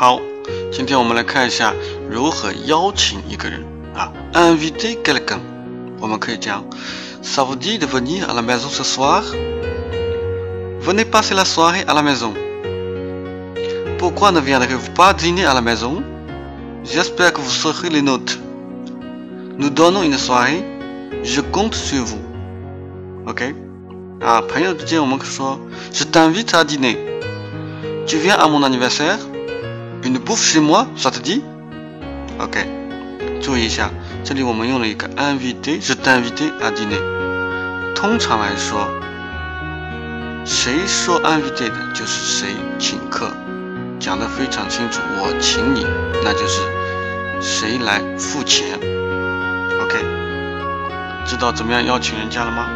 好，今天我们来看一下如何邀请一个人啊，inviter quelqu'un。我们可以讲，ça vous dit de venir à la maison ce soir？Venez passer la soirée à la maison。Pourquoi ne viendrez-vous pas dîner à la maison? J'espère que vous serez les nôtres. Nous donnons une soirée. Je compte sur vous. OK? Ah, je t'invite à dîner. Tu viens à mon anniversaire? Une bouffe chez moi, ça te dit? OK. 注意一下，这里我们用了一个 invité, je t'invite à dîner。通常来说，谁说 invité 的，就是谁请客。讲得非常清楚，我请你，那就是谁来付钱？OK，知道怎么样邀请人家了吗？